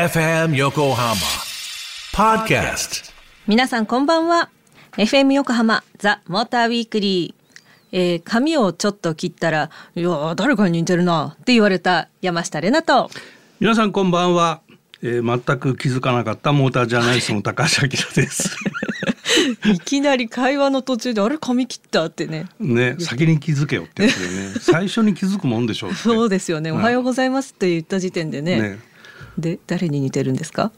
FM Yokohama Podcast. 皆さんこんばんは。FM 横浜ザ・モーターウィークリー、えー髪をちょっと切ったら「いやー誰かに似てるな」って言われた山下れなと。皆さんこんばんは、えー、全く気づかなかったモータージャーナリストの高橋明です。いきなり会話の途中で「あれ髪切った?」ってね。ね先に気づけよってやつでね。最初に気づくもんでしょう そうですよね「おはようございます」って言った時点でね。ねで誰に似てるんですか？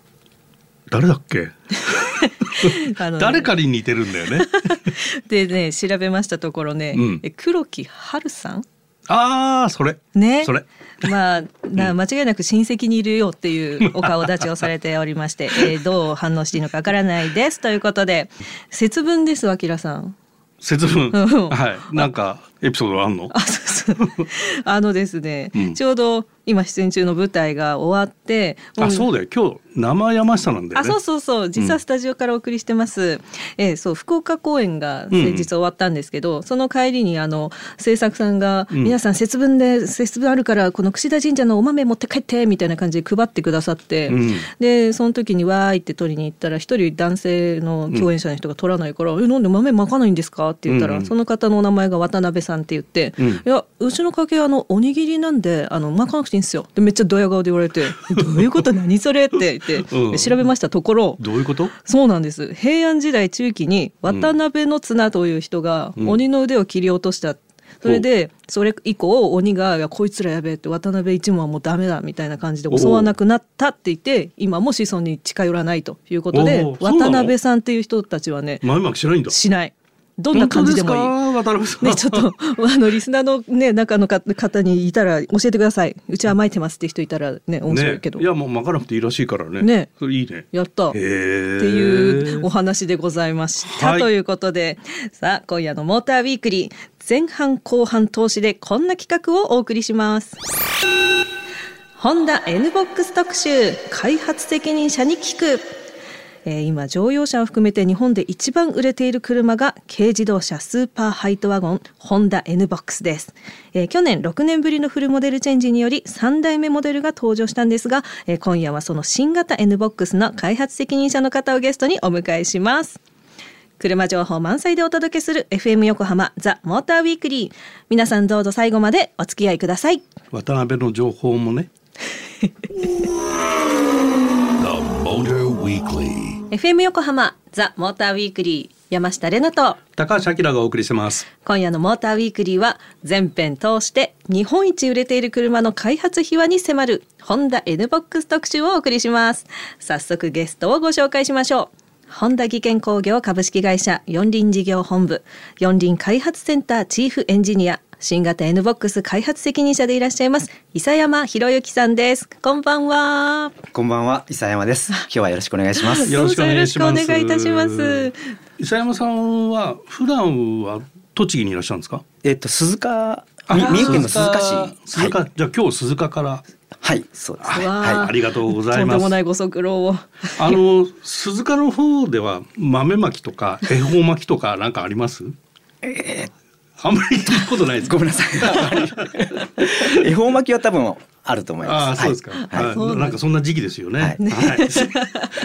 誰だっけ？あのね 誰かに似てるんだよね。でね調べましたところね、うん。え黒木春さん？ああそれ。ね。それ。まあな間違いなく親戚にいるよっていうお顔立ちをされておりまして、えーどう反応していいのかわからないです。ということで節分ですわきらさん。節分。うん。はい。なんかエピソードあんの？あそうそう。あのですね、うん。ちょうど今出演中の舞台が終わってもあそうだよ。今日生山下なんだよね。あそうそうそう。実はスタジオからお送りしてます、えーそう福岡公演が先日終わったんですけど、その帰りにあの制作さんが、うん。皆さん節分で節分あるからこの櫛田神社のお豆持って帰ってみたいな感じで配ってくださって、うん。でその時にわーいって取りに行ったら一人男性の共演者の人が取らないから「えなんで豆まかないんですか?」って言ったら、うんうん。その方のお名前が渡辺さんって言って「うん。いやうちの家系あのおにぎりなんであのまかなくていいんですよ」でめっちゃドヤ顔で言われて「どういうこと何それ?」って言って、うん。調べました。ところどういうこと？そうなんです。平安時代中期に渡辺の綱という人がうん。鬼の腕を切り落とした、それでそれ以降鬼がいや「こいつらやべえ」って渡辺一門はもうダメだみたいな感じで襲わなくなったって言って今も子孫に近寄らないということで渡辺さんっていう人たちはね豆まきしないんだ。しないどんな感じでもいい。ね、ちょっとあのリスナーの、ね、中のか方にいたら教えてください。うちは巻いてますって人いたらね面白いけど、ね、いやもう巻かなくていいらしいからね。ね。それいいね。やった。っていうお話でございました、はい。ということでさあ今夜のモーターウィークリー前半後半投資でこんな企画をお送りします。ホンダ N ボックス特集開発責任者に聞くえー今乗用車を含めて日本で一番売れている車が軽自動車スーパーハイトワゴンホンダ N ボックスです、えー去年6年ぶりのフルモデルチェンジにより3代目モデルが登場したんですが、えー今夜はその新型 N ボックスの開発責任者の方をゲストにお迎えします。車情報満載でお届けする FM 横浜ザ・モーターウィークリー皆さんどうぞ最後までお付き合いください。渡辺の情報もね。The Motor Weekly FM 横浜ザ・モーターウィークリー山下れなと高橋明がお送りしてます。今夜のモーターウィークリーは全編通して日本一売れている車の開発秘話に迫るホンダ N ボックス特集をお送りします。早速ゲストをご紹介しましょう。ホンダ技研工業株式会社四輪事業本部四輪開発センターチーフエンジニア新型 N ボックス開発責任者でいらっしゃいます伊佐山博之さんです。こんばんは。こんばんは、伊佐山です。今日はよろしくお願いします。よろしくお願いします。どうぞよろしくお願いいたします。伊佐山さんは普段は栃木にいらっしゃるんですか？えっと鈴鹿、三重県の鈴鹿。市。鈴鹿、はい、じゃあ今日鈴鹿から。はい、そうですね。はありがとうございとんでますもないご足労を。あの鈴鹿の方では豆まきとか恵方巻きとかなんかあります？あんまり聞いたことないですい。ごめんなさい。恵方巻きは多分あると思います。ああそうですか、はいなんかそんな時期ですよね。はいはいす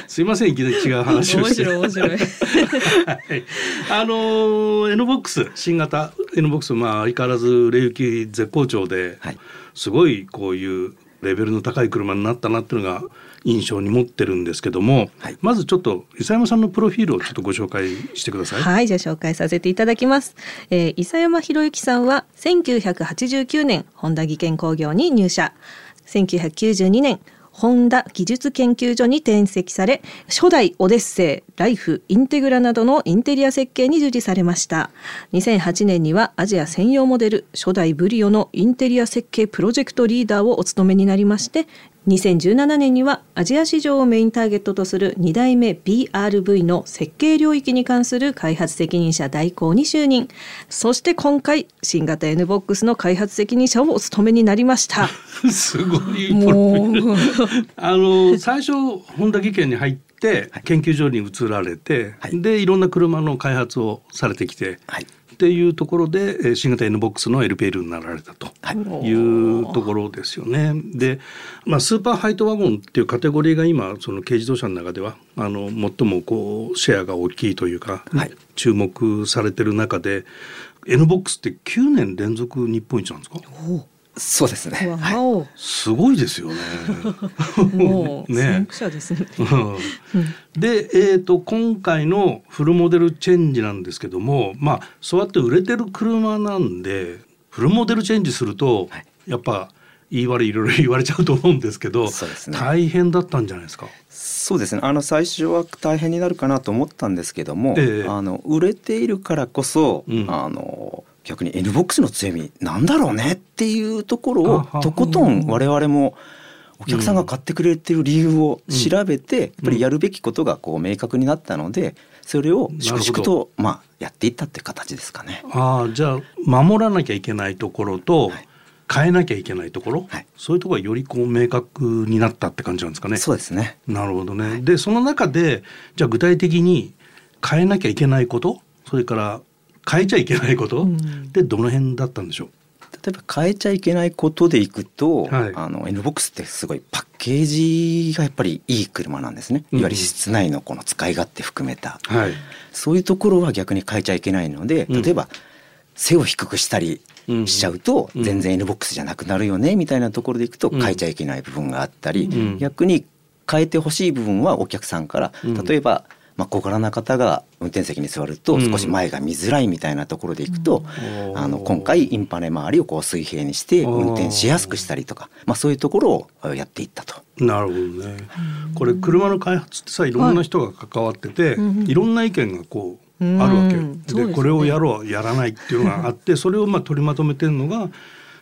すいませんいきなり違う話を面。白い面白いはいあのー N ボックス新型 N ボックスまあ相変わらず売れ行き絶好調で、はいすごいこういうレベルの高い車になったなっていうのが印象に持ってるんですけども、はいまずちょっと伊佐山さんのプロフィールをちょっとご紹介してください。はい、じゃあ紹介させていただきます。えー、伊佐山博之さんは1989年、ホンダ技研工業に入社。1992年、ホンダ技術研究所に転籍され、初代オデッセイ、ライフ、インテグラなどのインテリア設計に従事されました。2008年にはアジア専用モデル、初代ブリオのインテリア設計プロジェクトリーダーをお務めになりまして、2017年にはアジア市場をメインターゲットとする2代目 BRV の設計領域に関する開発責任者代行に就任。そして今回新型 N ボックスの開発責任者をお務めになりました。すごいプロフィールあの最初本田技研に入って研究所に移られて、はい。でいろんな車の開発をされてきて、はいっていうところでえー新型 N ボックスの LPL になられたとい。うところですよね。で、まあ、スーパーハイトワゴンっていうカテゴリーが今その軽自動車の中ではあの最もこうシェアが大きいというか、はい。注目されてる中で N ボックスって9年連続日本一なんですか？そうですね。はいすごいですよね。もう ね先駆者ですね。うんで、えー、と今回のフルモデルチェンジなんですけどもまあそうやって売れてる車なんでフルモデルチェンジすると、はいやっぱ言い悪いいろいろ 言われちゃうと思うんですけどそうですね大変だったんじゃないですか？そうですね。あの最初は大変になるかなと思ったんですけども、ええあの売れているからこそ、うんあの逆に N ボックスの強みなんだろうねっていうところをとことん我々もお客さんが買ってくれてる理由を調べて、やっぱりやるべきことがこう明確になったので、それを粛々とまあやっていったっていう形ですかね。ああじゃあ守らなきゃいけないところと、はい変えなきゃいけないところ、はいそういうところがよりこう明確になったって感じなんですかね。そうですね。なるほどね。でその中でじゃあ具体的に変えなきゃいけないことそれから変えちゃいけないこと、うん。でどの辺だったんでしょう？例えば変えちゃいけないことでいくと、はい。あの N ボックスってすごいパッケージがやっぱりいい車なんですね、うん。いわゆる室内のこの使い勝手含めた。はい。そういうところは逆に変えちゃいけないのでうん。例えば背を低くしたりしちゃうとうん。全然 N ボックスじゃなくなるよねみたいなところでいくとうん。変えちゃいけない部分があったり、うん。逆に変えてほしい部分はお客さんからうん。例えば、まあ、小柄な方が運転席に座るとうん。少し前が見づらいみたいなところでいくと、うん。あの今回インパネ周りをこう水平にしてうん。運転しやすくしたりとか、まあ、そういうところをやっていったと。なるほどね。これ車の開発ってさいろんな人が関わってて、うん。いろんな意見がこううんあるわけ。ですね。でこれをやろうやらないっていうのがあってそれをまあ取りまとめてるのが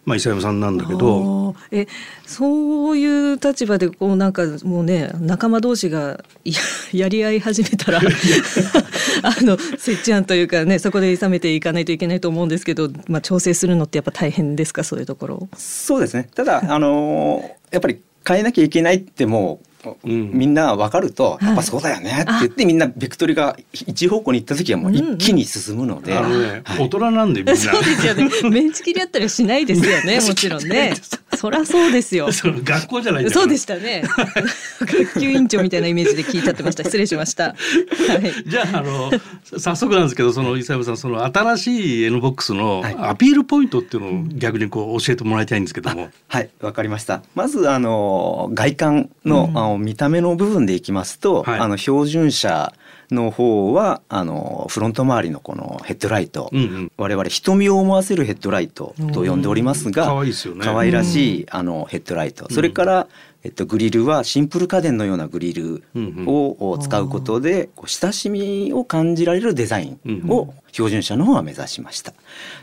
まあ伊佐山さんなんだけど。えそういう立場でこうなんかもうね仲間同士がややり合い始めたら あの折ち案というかねそこで諌めていかないといけないと思うんですけど、まあ、調整するのってやっぱ大変ですかそういうところ。そうですねただ、あのーやっぱり変えなきゃいけないってもう、うんみんな分かると、いやっぱそうだよねって言ってみんなベクトルが一方向に行った時はもう一気に進むので、あのね、はい大人なんでみんな。そうですよね。メンチ切りあったりしないですよね。もちろんね。そらそうですよ。その学校じゃないそうでしたね。学級委員長みたいなイメージで聞いちゃってました。失礼しました。はい。じゃああの早速なんですけどその伊佐山さんその新しい N ボックスのはいアピールポイントっていうのを逆にこう教えてもらいたいんですけども。はい、わかりました。まずあの外観の,、うんあの見た目の部分でいきますと、はいあの標準車の方はあのフロント周りのこのヘッドライト、うんうん。我々瞳を思わせるヘッドライトと呼んでおりますが、可愛いですよね。可愛らしいあのヘッドライト、それからえっと、グリルはシンプル家電のようなグリルを使うことでこう親しみを感じられるデザインを標準車の方は目指しました。で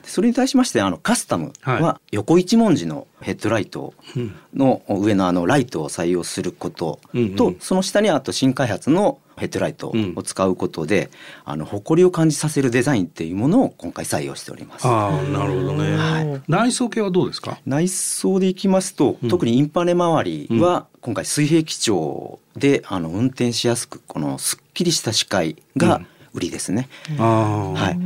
それに対しましてあのカスタムはは横一文字のヘッドライトうん。の上のあのライトを採用することうんうん。とその下にあと新開発のヘッドライトを使うことであの誇りを感じさせるデザインっていうものを今回採用しております。ああなるほどね、は内装系はどうですか？内装でいきますと、うん。特にインパネ周りは今回水平基調であの運転しやすくこのすっきりした視界が売りですね。ああ、はい。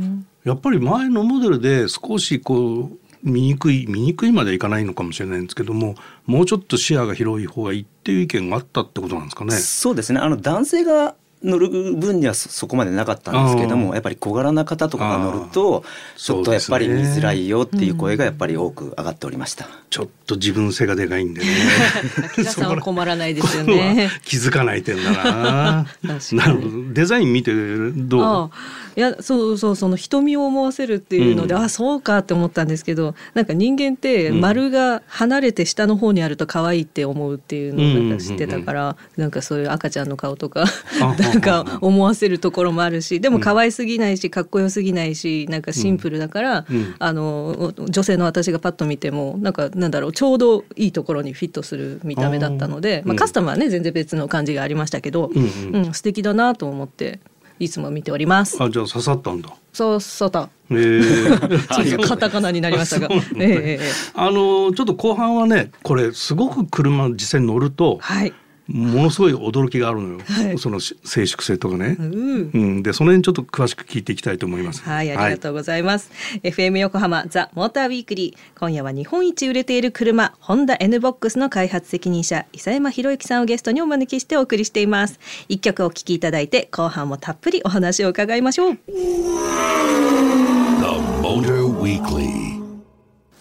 やっぱり前のモデルで少しこう見にくい見にくいまではいかないのかもしれないんですけどももうちょっと視野が広い方がいいっていう意見があったってことなんですかね？そうですねあの男性が乗る分にはそそこまでなかったんですけどもやっぱり小柄な方とかが乗るとちょっとやっぱり見づらいよっていう声がやっぱり多く上がっておりました。ちょっと自分背がでかいんでね。秋田さんは困らないですよね。気づかない点だな。なるほど。デザイン見てどう？いやそうそうその瞳を思わせるっていうので、うん。あそうかって思ったんですけどなんか人間ってうん。丸が離れて下の方にあると可愛いって思うっていうのをなんか知ってたから、なんかそういう赤ちゃんの顔とかあ なんか思わせるところもあるしでも可愛すぎないしかっこよすぎないしなんかシンプルだから、うん。あの女性の私がパッと見てもなんかなんだろうちょうどいいところにフィットする見た目だったのでまあ、カスタムはね全然別の感じがありましたけど、うんうん。うん、素敵だなと思っていつも見ております。あじゃあ刺さったんだ。そう そうだ。えーカタカナになりましたが。そうなんだええええあのちょっと後半はねこれすごく車実際に乗るとはい。ものすごい驚きがあるのよ、はいそのし静粛性とかね、うんうん、でその辺ちょっと詳しく聞いていきたいと思います。はい、ありがとうございます。FM 横浜ザ・モーターウィークリー。今夜は日本一売れている車、ホンダ N ボックスの開発責任者、伊佐山博之さんをゲストにお招きしてお送りしています。一曲お聴きいただいて、後半もたっぷりお話を伺いましょう。The Motor Weekly.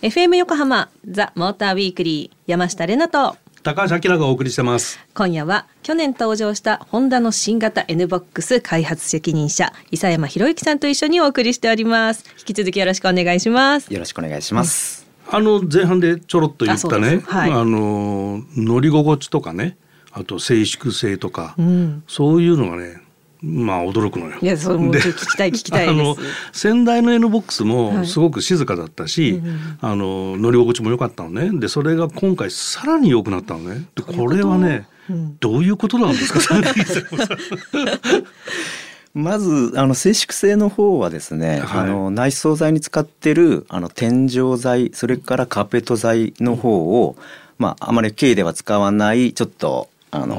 FM 横浜ザ・モーターウィークリー。山下れなと。高橋明がお送りしてます。今夜は去年登場したホンダの新型 N ボックス開発責任者伊佐山博之さんと一緒にお送りしております。引き続きよろしくお願いします。よろしくお願いします。あの前半でちょろっと言ったね、す。はい。あの乗り心地とかね、あと静粛性とか、うん。そういうのがね、まあ驚くのよ。いやそれもで聞きたい聞きたいですあの先代の N ボックスはいもすごく静かだったし、あの乗り心地も良かったのね。でそれが今回さらに良くなったのね。でこれはね、うんどういうことなんですか？まずあの静粛性の方はですね、はいあの内装材に使ってるあの天井材それからカーペット材の方を、まああまり軽では使わないちょっとあの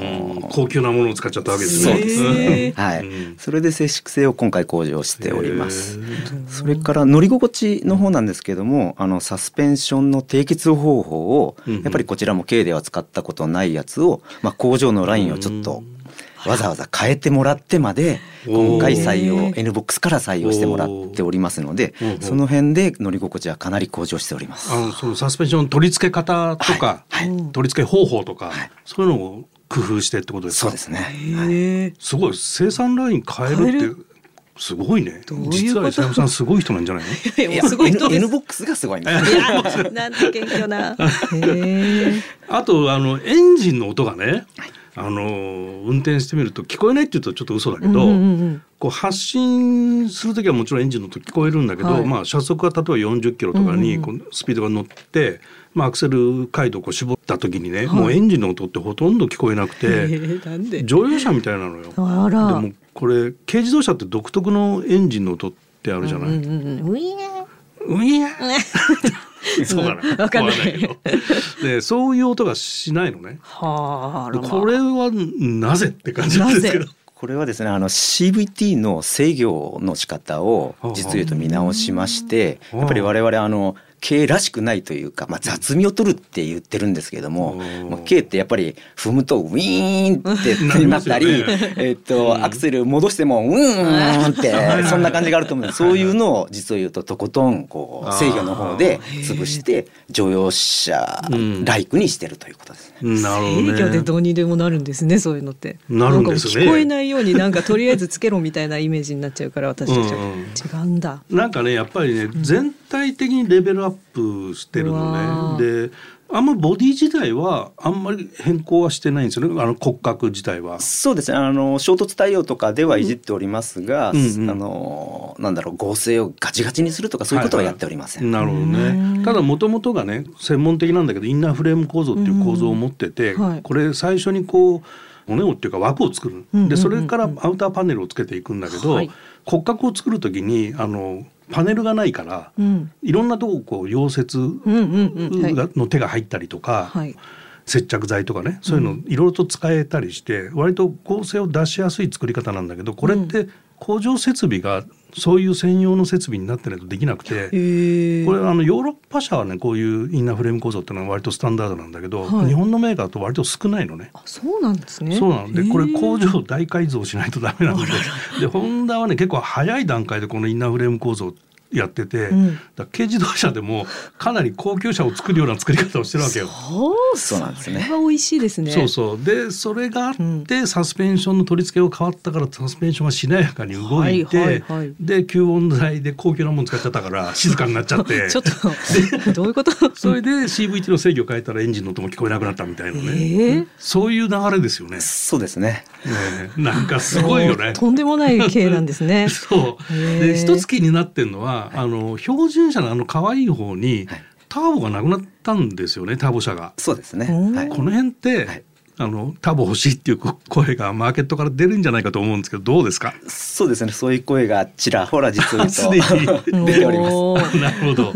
高級なものを使っちゃったわけですね。そうですへね。ーはい、うん。それで静粛性を今回向上しております。それから乗り心地の方なんですけども、あのサスペンションの締結方法を、うんうん。やっぱりこちらも軽では使ったことないやつを、まあ工場のラインをちょっとわざわざ変えてもらってまで今回採用 N ボックスから採用してもらっておりますのでその辺で乗り心地はかなり向上しております。あのそのサスペンション取り付け方とか、はい。はい。取り付け方法とか、はい。そういうのを工夫してってことですか？そうですね。すごい。生産ライン変えるるってすごいね。どういう実は伊佐山さんすごい人なんじゃないの？いやすごい人 N, N ボックスがすごいんです。いやなんて謙虚な。あとあのエンジンの音がね、あの運転してみると聞こえないって言うとちょっと嘘だけど、うんうんうんこう発進する時はもちろんエンジンの音聞こえるんだけど、はい。まあ車速が例えば40キロとかうんうんにこうスピードが乗って、まあ、アクセル回路をこう絞った時にね、はい。もうエンジンの音ってほとんど聞こえなくて、乗用車みたいなのよ。あら。でもこれ軽自動車って独特のエンジンの音ってあるじゃない？うんうんうん。ういー。ういや そうかな。わかんないけどで、そういう音がしないのね。はあこれはなぜって感じなんですけどな。これはですねあの CVT の制御の仕方を実を言うと見直しましてうんやっぱり我々あの軽らしくないというか、まあ、雑味を取るって言ってるんですけどもうんもう軽ってやっぱり踏むとウィーンって なったり、ね。えっとアクセル戻してもウーンってそんな感じがあると思うんです。そういうのを実を言うととことんこう制御の方で潰して乗用車ライクにしてるということですね。なるほどね。制御でどうにでもなるんですねそういうのって。なるんですね。なんか聞こえないようになんかとりあえずつけろみたいなイメージになっちゃうから私たちは、うんうん。違うんだ。なんかねやっぱりね、全体的にレベルアップしてるのー。ね。であんまボディ自体はあんまり変更はしてないんですよね。あの骨格自体は。そうですね。あの衝突対応とかではいじっておりますが、うんうん。あのなんだろう合成をガチガチにするとかそういうことはやっておりません。なるほどね。ただもともとがね専門的なんだけどインナーフレーム構造っていう構造を持ってて、うんはい。これ最初にこう骨をっていうか枠を作る、うんうんうんうん。でそれからアウターパネルをつけていくんだけど、はい。骨格を作る時にあのパネルがないから、うん。いろんなとここう溶接の手が入ったりとか、はい。接着剤とかねそういうのいろいろと使えたりして、割と構成を出しやすい作り方なんだけどこれって工場設備がそういう専用の設備になってないとできなくて。これあのヨーロッパ車はねこういうインナーフレーム構造っていうのは割とスタンダードなんだけど、はい。日本のメーカーだと割と少ないのね。あそうなんですね。そうなの。でこれ工場を大改造しないとダメなので。でホンダはね結構早い段階でこのインナーフレーム構造やってて、うん。軽自動車でもかなり高級車を作るような作り方をしてるわけよ。そうそうなんですね。それは美味しいですね。そうそう。でそれがあって、サスペンションの取り付けを変わったからサスペンションがしなやかに動いて、はいはいはい。で吸音材で高級なもの使っちゃったから静かになっちゃって。ちょっと どういうこと？それで CVT の制御を変えたらエンジンの音も聞こえなくなったみたいなね、ええそういう流れですよね。ねそうですね。えなんかすごいよね。とんでもない系なんですね。そう。で一つ気になってるのは、あの標準車のあの可愛い方に、はい。ターボがなくなったんですよねターボ車が。そうですね。うんはい。この辺って、はい。あのターボ欲しいっていう声がマーケットから出るんじゃないかと思うんですけどどうですか？そうですね。そういう声がちらほら実を言うと すでに。出ております。なるほど、はい。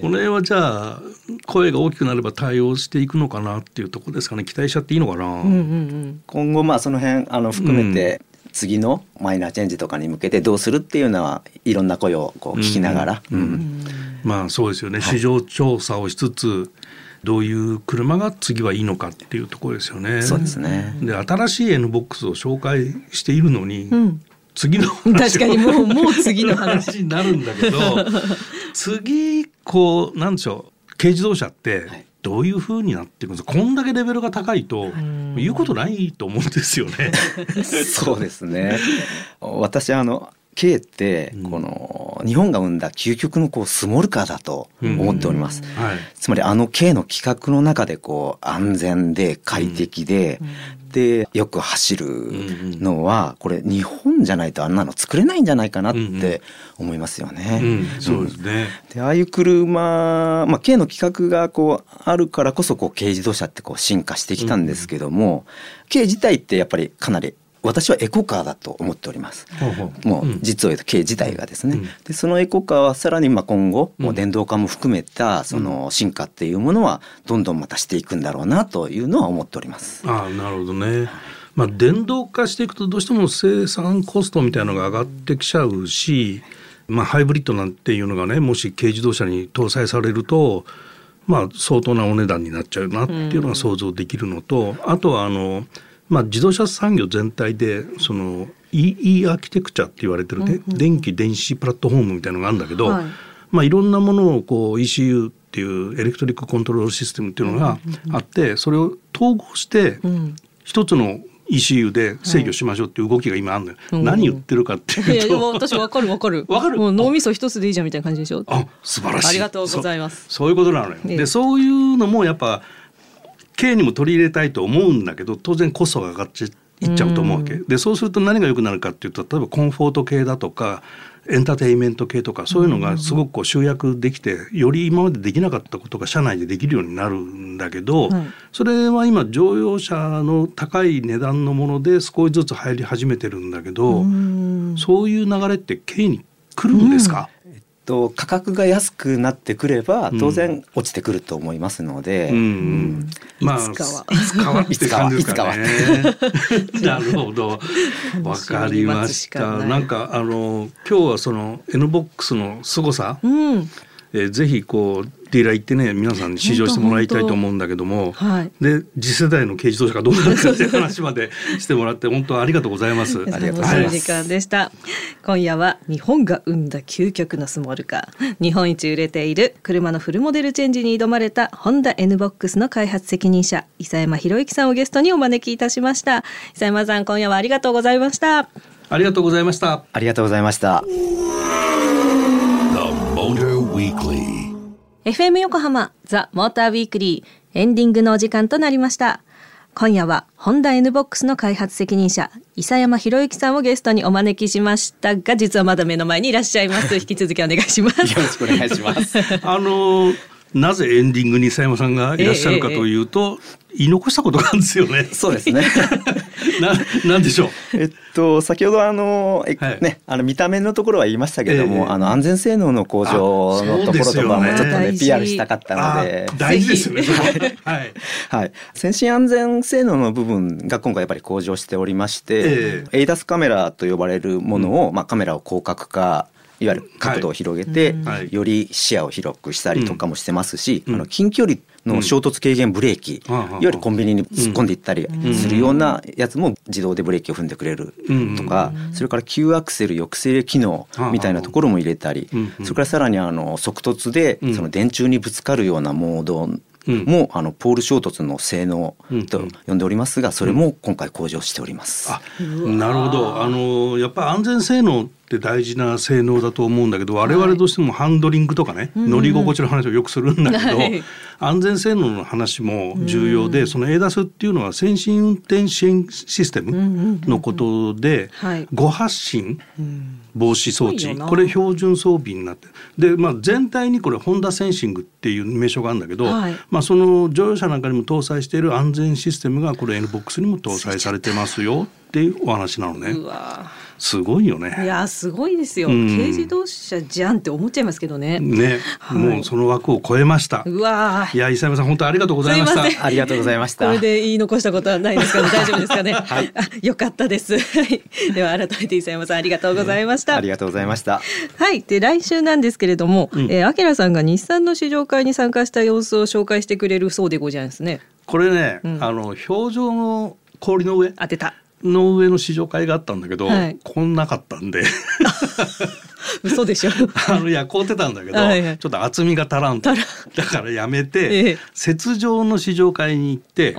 この辺はじゃあ声が大きくなれば対応していくのかなっていうところですかね？期待しちゃっていいのかな、うんうんうん、今後まあその辺あの含めて、次のマイナーチェンジとかに向けてどうするっていうのはいろんな声をこう聞きながら、うんうん、まあそうですよね、市場調査をしつつどういう車が次はいいのかっていうところですよね。そうですね。で新しい N ボックスを紹介しているのに、うん、次の確かにもうもう次の話になるんだけど 次こうなんでしょう。軽自動車ってどういうふうになっていくんですか？こんだけレベルが高いと言うことないと思うんですよね。そうですね。私あの K ってこの日本が生んだ究極のこうスモールカーだと思っております。つまりあの K の規格の中でこう安全で快適で、でよく走るのはこれ日本じゃないとあんなの作れないんじゃないかなって思いますよね。そうですね。でああいう車、まあ K の規格がこうあるからこそこう軽自動車ってこう進化してきたんですけども、軽自体ってやっぱりかなり私はエコカーだと思っております。もう実を言うと軽自体がですね。でそのエコカーはさらにまあ今後もう電動化も含めたその進化っていうものはどんどんまたしていくんだろうなというのは思っております。あなるほどね。まあ電動化していくとどうしても生産コストみたいなのが上がってきちゃうし、まあハイブリッドなんていうのがねもし軽自動車に搭載されると。まあ、相当なお値段になっちゃうなっていうのが想像できるのと、あとはあのまあ、自動車産業全体でその E アーキテクチャって言われてるね、うんうん、電気電子プラットフォームみたいなのがあるんだけど、はい。まあ、いろんなものをこう ECU っていうエレクトリックコントロールシステムっていうのがあって、それを統合して一つの ECU で制御しましょうっていう動きが今あるのよ、はい、何言ってるかっていうと、いや私わかるわかる。わかる？もう脳みそ一つでいいじゃんみたいな感じでしょ？あ素晴らしい。ありがとうございます。そういうことなのよ、でそういうのもやっぱ K にも取り入れたいと思うんだけど当然コストが上がっちゃいっちゃうと思うわけ、でそうすると何が良くなるかっていうと例えばコンフォート系だとかエンターテインメント系とかそういうのがすごくこう集約できてより今までできなかったことが社内でできるようになるんだけど、それは今乗用車の高い値段のもので少しずつ入り始めてるんだけどそういう流れって K に来るんですか、と価格が安くなってくれば当然落ちてくると思いますので、うんうん、まあいつかは。いつかはいつかは。いつかは。なるほど。わかりました。なんかあの今日はその N ボックスの凄さ、うん、えー、ぜひこうディーラー行ってね皆さんに試乗してもらいたいと思うんだけども、はい、で次世代の軽自動車がどうなるかっていう話まで してもらって本当ありがとうございます。ありがとうございます。時間でした。今夜は日本が生んだ究極のスモールカー、日本一売れている車のフルモデルチェンジに挑まれたホンダ N ボックスの開発責任者伊佐山博之さんをゲストにお招きいたしました。伊佐山さん今夜はありがとうございました。ありがとうございました。ありがとうございました。FM 横浜ザ・モーターウィークリーエンディングのお時間となりました。今夜はホンダ N ボックスの開発責任者伊佐山博之さんをゲストにお招きしましたが実はまだ目の前にいらっしゃいます。引き続きお願いします。よろしくお願いします。あのなぜエンディングに佐山さんがいらっしゃるかというと、えええ言い残したことがあるんですよね。そうですね。な、なんでしょう？えっと、先ほどあの、え、はい、ね、あの見た目のところは言いましたけれども、えー、あの安全性能の向上のところとかもちょっとね、ね PR したかったので。大事ですよね。はい。はい。先進安全性能の部分が今回やっぱり向上しておりまして、えー、ADAS カメラと呼ばれるものを、うん、まあカメラを広角化いわゆる角度を広げて、はい、より視野を広くしたりとかもしてますし、うん、あの近距離の衝突軽減ブレーキ、いわゆるコンビニに突っ込んでいったりするようなやつも自動でブレーキを踏んでくれるとか、それから急アクセル抑制機能みたいなところも入れたり、それからさらにあの側突でその電柱にぶつかるようなモードも、あのポール衝突の性能と呼んでおりますが、それも今回向上しております。なるほど。あのやっぱ安全性能って大事な性能だと思うんだけど我々どうしてもハンドリングとかね、乗り心地の話をよくするんだけど、安全性能の話も重要で、その ADAS っていうのは先進運転支援システムのことで、誤発進防止装置。これ標準装備になってで、まあ、全体にこれホンダセンシングっていう名称があるんだけど、まあ、その乗用車なんかにも搭載している安全システムがこれ NBOX にも搭載されてますよっていうお話なのね。すごいよね。いやすごいですよ、うん軽自動車じゃんって思っちゃいますけどね。ね、はいもうその枠を超えました。うわいや、伊佐山さん、本当ありがとうございました。すいませんありがとうございましたこれで言い残したことはないですかね？大丈夫ですかね？はい。よかったです。はいでは改めて伊佐山さんありがとうございました。ありがとうございましたはい。で来週なんですけれども、うんえー、アキラさんが日産の試乗会に参加した様子を紹介してくれるそうでございますね。これね、うんあの表情の氷の上？当てた。の上の試乗会があったんだけど、はい。こんなかったんで。嘘でしょ。あのいや買うてたんだけど、はいはい。ちょっと厚みが足らんと。だからやめて、ええ。雪上の試乗会に行って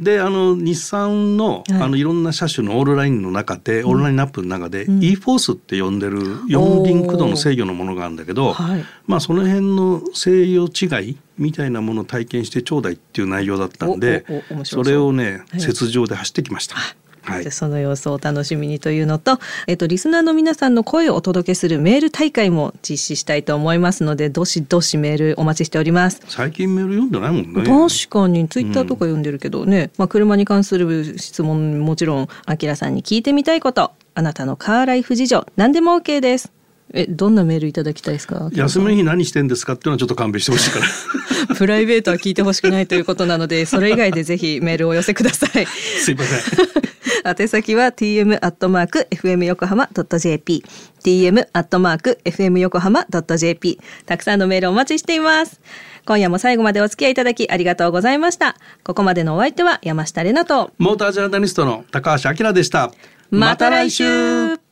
であの日産の,、はい。あのいろんな車種のオールラインの中で、オールラインナップの中で、うん。E フォースって呼んでる四輪駆動の制御のものがあるんだけど、はいまあその辺の制御違いみたいなものを体験してちょうだいっていう内容だったんでそれをねはい。雪上で走ってきました。はいじゃあその様子をお楽しみにというのと、えっと、リスナーの皆さんの声をお届けするメール大会も実施したいと思いますのでどしどしメールお待ちしております。最近メール読んでないもんね。確かにツイッターとか読んでるけどね、まあ、車に関する質問もちろんあきらさんに聞いてみたいこと。あなたのカーライフ事情何でも OK ですえどんなメールいただきたいですか？休みの日何してんですかっていうのはちょっと勘弁してほしいから。プライベートは聞いてほしくないということなのでそれ以外でぜひメールをお寄せくださいすいません。宛先は tm アットマーク fm 横浜ドット jp tm アットマーク fm 横浜ドット jp たくさんのメールお待ちしています今夜も最後までお付き合いいただきありがとうございましたここまでのお相手は山下れなとモータージャーナリストの高橋明でした。また来週